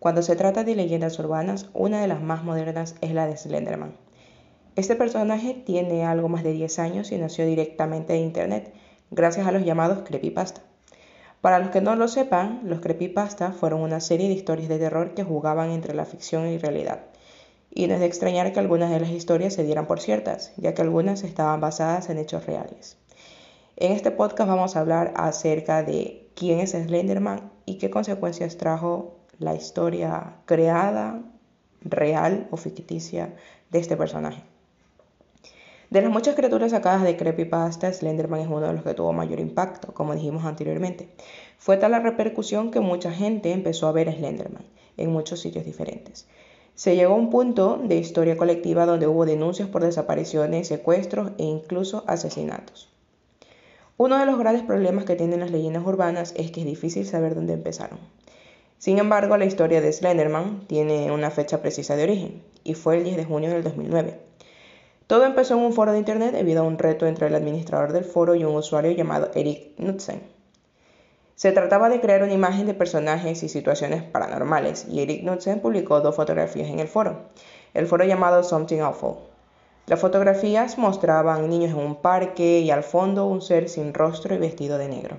Cuando se trata de leyendas urbanas, una de las más modernas es la de Slenderman. Este personaje tiene algo más de 10 años y nació directamente de Internet, gracias a los llamados creepypasta. Para los que no lo sepan, los creepypasta fueron una serie de historias de terror que jugaban entre la ficción y realidad. Y no es de extrañar que algunas de las historias se dieran por ciertas, ya que algunas estaban basadas en hechos reales. En este podcast vamos a hablar acerca de quién es Slenderman y qué consecuencias trajo la historia creada, real o ficticia de este personaje. De las muchas criaturas sacadas de Creepypasta, Slenderman es uno de los que tuvo mayor impacto, como dijimos anteriormente. Fue tal la repercusión que mucha gente empezó a ver a Slenderman en muchos sitios diferentes. Se llegó a un punto de historia colectiva donde hubo denuncias por desapariciones, secuestros e incluso asesinatos. Uno de los grandes problemas que tienen las leyendas urbanas es que es difícil saber dónde empezaron. Sin embargo, la historia de Slenderman tiene una fecha precisa de origen, y fue el 10 de junio del 2009. Todo empezó en un foro de internet debido a un reto entre el administrador del foro y un usuario llamado Eric Knudsen. Se trataba de crear una imagen de personajes y situaciones paranormales, y Eric Knudsen publicó dos fotografías en el foro, el foro llamado Something Awful. Las fotografías mostraban niños en un parque y al fondo un ser sin rostro y vestido de negro.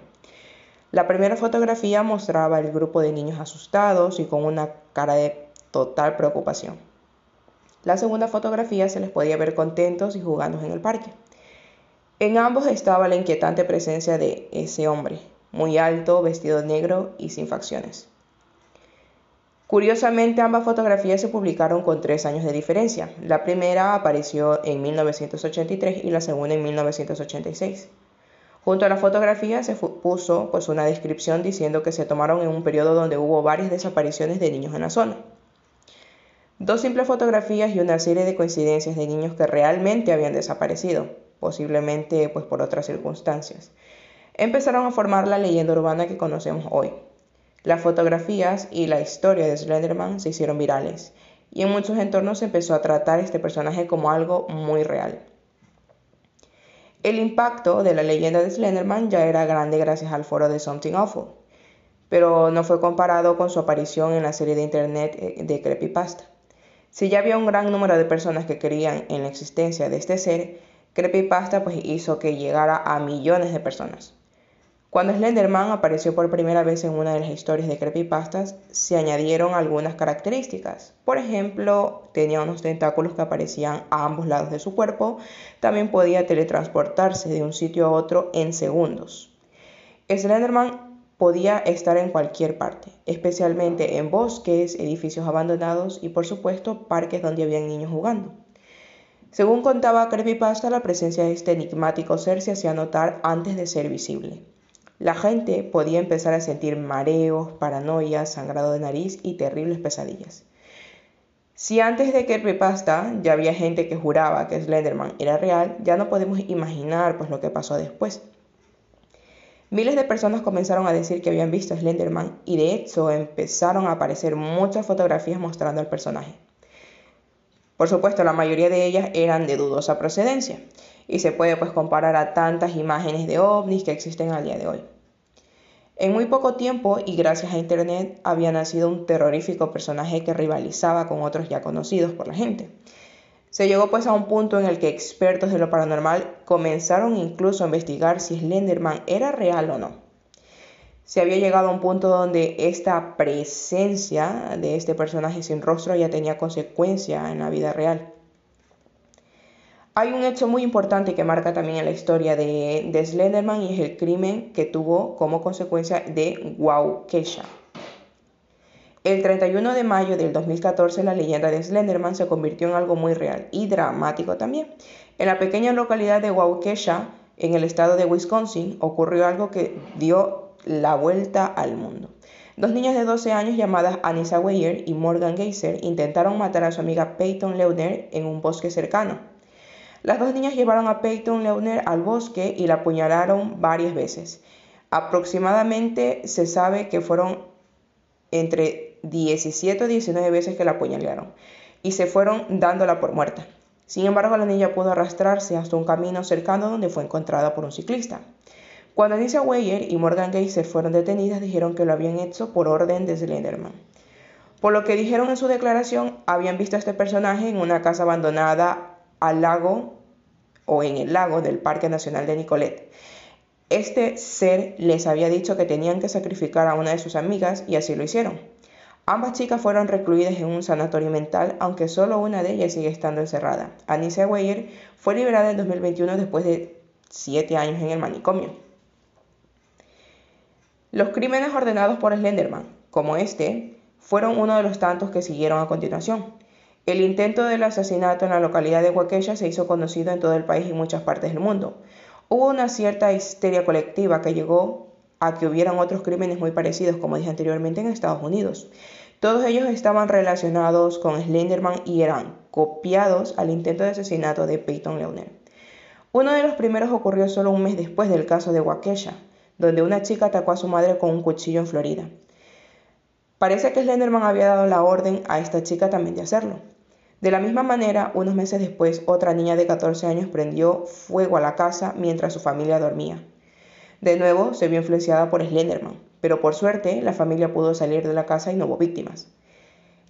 La primera fotografía mostraba el grupo de niños asustados y con una cara de total preocupación. La segunda fotografía se les podía ver contentos y jugando en el parque. En ambos estaba la inquietante presencia de ese hombre, muy alto, vestido de negro y sin facciones. Curiosamente, ambas fotografías se publicaron con tres años de diferencia. La primera apareció en 1983 y la segunda en 1986. Junto a la fotografía se puso pues, una descripción diciendo que se tomaron en un periodo donde hubo varias desapariciones de niños en la zona. Dos simples fotografías y una serie de coincidencias de niños que realmente habían desaparecido, posiblemente pues por otras circunstancias. Empezaron a formar la leyenda urbana que conocemos hoy. Las fotografías y la historia de Slenderman se hicieron virales y en muchos entornos se empezó a tratar este personaje como algo muy real. El impacto de la leyenda de Slenderman ya era grande gracias al foro de Something Awful, pero no fue comparado con su aparición en la serie de internet eh, de Creepypasta. Si ya había un gran número de personas que creían en la existencia de este ser, Creepypasta pues hizo que llegara a millones de personas. Cuando Slenderman apareció por primera vez en una de las historias de Creepypastas, se añadieron algunas características. Por ejemplo, tenía unos tentáculos que aparecían a ambos lados de su cuerpo, también podía teletransportarse de un sitio a otro en segundos. Slenderman podía estar en cualquier parte, especialmente en bosques, edificios abandonados y por supuesto parques donde había niños jugando. Según contaba Creepypasta, la presencia de este enigmático ser se hacía notar antes de ser visible. La gente podía empezar a sentir mareos, paranoias, sangrado de nariz y terribles pesadillas. Si antes de Creepypasta ya había gente que juraba que Slenderman era real, ya no podemos imaginar pues lo que pasó después. Miles de personas comenzaron a decir que habían visto a Slenderman y de hecho empezaron a aparecer muchas fotografías mostrando al personaje. Por supuesto, la mayoría de ellas eran de dudosa procedencia y se puede pues comparar a tantas imágenes de ovnis que existen al día de hoy. En muy poco tiempo y gracias a Internet había nacido un terrorífico personaje que rivalizaba con otros ya conocidos por la gente. Se llegó pues a un punto en el que expertos de lo paranormal comenzaron incluso a investigar si Slenderman era real o no. Se había llegado a un punto donde esta presencia de este personaje sin rostro ya tenía consecuencia en la vida real. Hay un hecho muy importante que marca también en la historia de, de Slenderman y es el crimen que tuvo como consecuencia de Waukesha. El 31 de mayo del 2014 la leyenda de Slenderman se convirtió en algo muy real y dramático también. En la pequeña localidad de Waukesha, en el estado de Wisconsin, ocurrió algo que dio la vuelta al mundo. Dos niñas de 12 años llamadas Anissa Weyer y Morgan Geyser intentaron matar a su amiga Peyton Leuner en un bosque cercano. Las dos niñas llevaron a Peyton Leuner al bosque y la apuñalaron varias veces. Aproximadamente se sabe que fueron entre 17 o 19 veces que la apuñalearon y se fueron dándola por muerta. Sin embargo, la niña pudo arrastrarse hasta un camino cercano donde fue encontrada por un ciclista. Cuando Anissa Weyer y Morgan Gay se fueron detenidas, dijeron que lo habían hecho por orden de Slenderman. Por lo que dijeron en su declaración, habían visto a este personaje en una casa abandonada al lago o en el lago del Parque Nacional de Nicolet. Este ser les había dicho que tenían que sacrificar a una de sus amigas y así lo hicieron. Ambas chicas fueron recluidas en un sanatorio mental, aunque solo una de ellas sigue estando encerrada. Anissa Weyer fue liberada en 2021 después de siete años en el manicomio. Los crímenes ordenados por Slenderman, como este, fueron uno de los tantos que siguieron a continuación. El intento del asesinato en la localidad de Waukesha se hizo conocido en todo el país y muchas partes del mundo. Hubo una cierta histeria colectiva que llegó a que hubieran otros crímenes muy parecidos, como dije anteriormente, en Estados Unidos. Todos ellos estaban relacionados con Slenderman y eran copiados al intento de asesinato de Peyton Leonard. Uno de los primeros ocurrió solo un mes después del caso de Waukesha, donde una chica atacó a su madre con un cuchillo en Florida. Parece que Slenderman había dado la orden a esta chica también de hacerlo. De la misma manera, unos meses después, otra niña de 14 años prendió fuego a la casa mientras su familia dormía. De nuevo, se vio influenciada por Slenderman, pero por suerte la familia pudo salir de la casa y no hubo víctimas.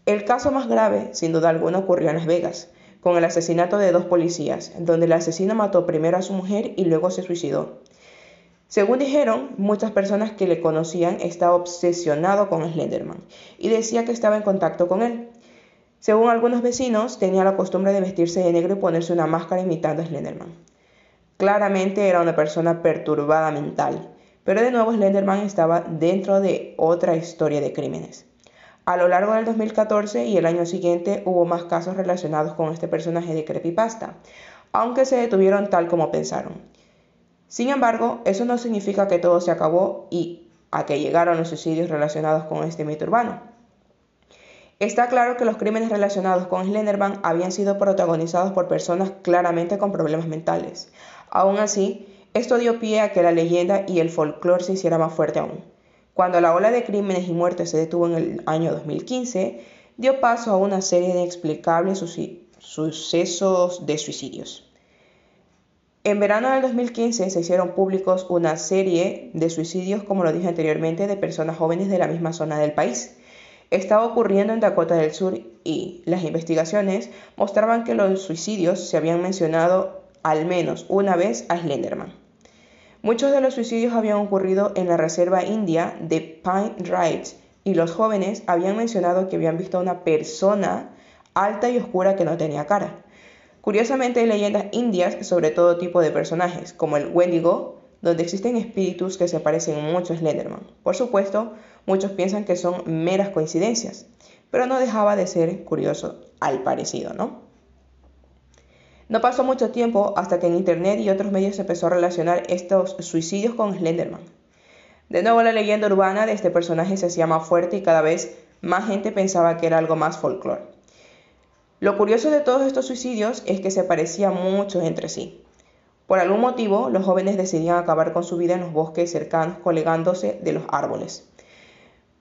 El caso más grave, sin duda alguna, ocurrió en Las Vegas, con el asesinato de dos policías, donde el asesino mató primero a su mujer y luego se suicidó. Según dijeron, muchas personas que le conocían estaba obsesionado con Slenderman y decía que estaba en contacto con él. Según algunos vecinos, tenía la costumbre de vestirse de negro y ponerse una máscara imitando a Slenderman. Claramente era una persona perturbada mental, pero de nuevo Slenderman estaba dentro de otra historia de crímenes. A lo largo del 2014 y el año siguiente hubo más casos relacionados con este personaje de creepypasta, aunque se detuvieron tal como pensaron. Sin embargo, eso no significa que todo se acabó y a que llegaron los suicidios relacionados con este mito urbano. Está claro que los crímenes relacionados con Slenderman habían sido protagonizados por personas claramente con problemas mentales, Aún así, esto dio pie a que la leyenda y el folclore se hiciera más fuerte aún. Cuando la ola de crímenes y muertes se detuvo en el año 2015, dio paso a una serie de inexplicables sucesos de suicidios. En verano del 2015 se hicieron públicos una serie de suicidios, como lo dije anteriormente, de personas jóvenes de la misma zona del país. Estaba ocurriendo en Dakota del Sur y las investigaciones mostraban que los suicidios se habían mencionado al menos una vez a Slenderman. Muchos de los suicidios habían ocurrido en la reserva india de Pine Ridge y los jóvenes habían mencionado que habían visto a una persona alta y oscura que no tenía cara. Curiosamente hay leyendas indias sobre todo tipo de personajes, como el Wendigo, donde existen espíritus que se parecen mucho a Slenderman. Por supuesto, muchos piensan que son meras coincidencias, pero no dejaba de ser curioso al parecido, ¿no? No pasó mucho tiempo hasta que en Internet y otros medios se empezó a relacionar estos suicidios con Slenderman. De nuevo la leyenda urbana de este personaje se hacía más fuerte y cada vez más gente pensaba que era algo más folclore. Lo curioso de todos estos suicidios es que se parecían mucho entre sí. Por algún motivo, los jóvenes decidían acabar con su vida en los bosques cercanos colgándose de los árboles.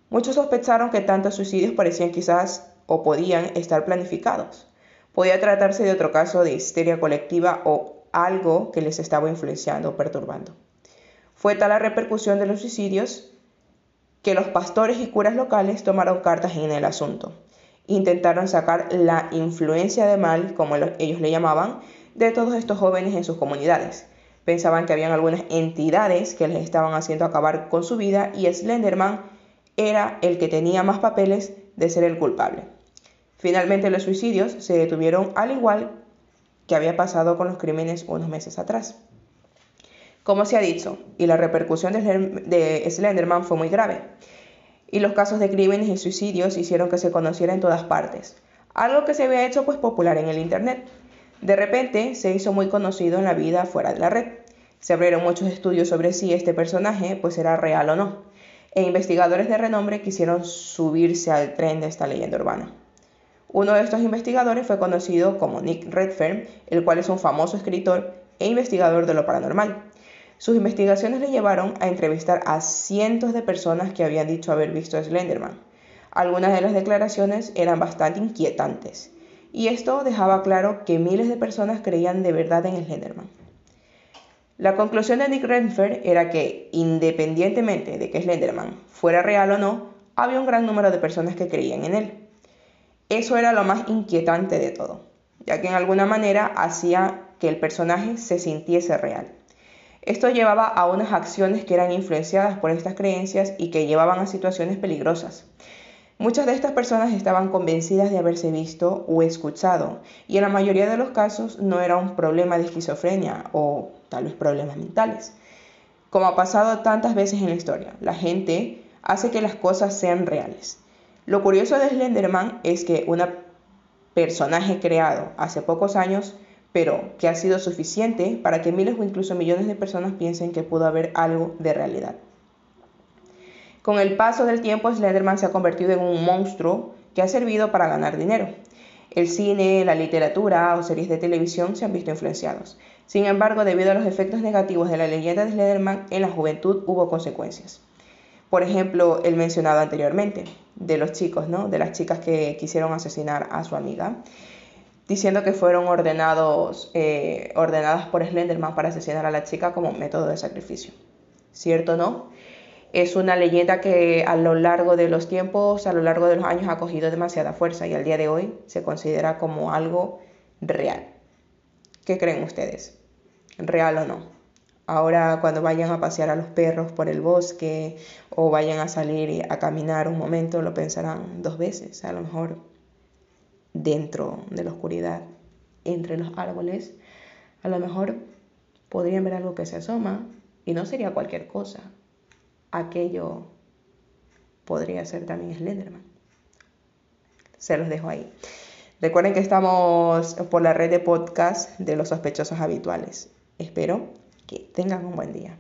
Muchos sospecharon que tantos suicidios parecían quizás o podían estar planificados. Podía tratarse de otro caso de histeria colectiva o algo que les estaba influenciando o perturbando. Fue tal la repercusión de los suicidios que los pastores y curas locales tomaron cartas en el asunto. Intentaron sacar la influencia de mal, como ellos le llamaban, de todos estos jóvenes en sus comunidades. Pensaban que habían algunas entidades que les estaban haciendo acabar con su vida y Slenderman era el que tenía más papeles de ser el culpable. Finalmente los suicidios se detuvieron al igual que había pasado con los crímenes unos meses atrás. Como se ha dicho, y la repercusión de Slenderman fue muy grave, y los casos de crímenes y suicidios hicieron que se conociera en todas partes, algo que se había hecho pues popular en el Internet. De repente se hizo muy conocido en la vida fuera de la red. Se abrieron muchos estudios sobre si este personaje pues era real o no, e investigadores de renombre quisieron subirse al tren de esta leyenda urbana. Uno de estos investigadores fue conocido como Nick Redfern, el cual es un famoso escritor e investigador de lo paranormal. Sus investigaciones le llevaron a entrevistar a cientos de personas que habían dicho haber visto a Slenderman. Algunas de las declaraciones eran bastante inquietantes, y esto dejaba claro que miles de personas creían de verdad en Slenderman. La conclusión de Nick Redfern era que, independientemente de que Slenderman fuera real o no, había un gran número de personas que creían en él. Eso era lo más inquietante de todo, ya que en alguna manera hacía que el personaje se sintiese real. Esto llevaba a unas acciones que eran influenciadas por estas creencias y que llevaban a situaciones peligrosas. Muchas de estas personas estaban convencidas de haberse visto o escuchado y en la mayoría de los casos no era un problema de esquizofrenia o tal vez problemas mentales. Como ha pasado tantas veces en la historia, la gente hace que las cosas sean reales. Lo curioso de Slenderman es que un personaje creado hace pocos años, pero que ha sido suficiente para que miles o incluso millones de personas piensen que pudo haber algo de realidad. Con el paso del tiempo, Slenderman se ha convertido en un monstruo que ha servido para ganar dinero. El cine, la literatura o series de televisión se han visto influenciados. Sin embargo, debido a los efectos negativos de la leyenda de Slenderman, en la juventud hubo consecuencias. Por ejemplo, el mencionado anteriormente, de los chicos, ¿no? De las chicas que quisieron asesinar a su amiga, diciendo que fueron ordenados, eh, ordenadas por Slenderman para asesinar a la chica como método de sacrificio. ¿Cierto o no? Es una leyenda que a lo largo de los tiempos, a lo largo de los años ha cogido demasiada fuerza y al día de hoy se considera como algo real. ¿Qué creen ustedes? ¿Real o no? Ahora cuando vayan a pasear a los perros por el bosque o vayan a salir a caminar un momento, lo pensarán dos veces. A lo mejor dentro de la oscuridad, entre los árboles, a lo mejor podrían ver algo que se asoma y no sería cualquier cosa aquello podría ser también Slenderman. Se los dejo ahí. Recuerden que estamos por la red de podcast de los sospechosos habituales. Espero que tengan un buen día.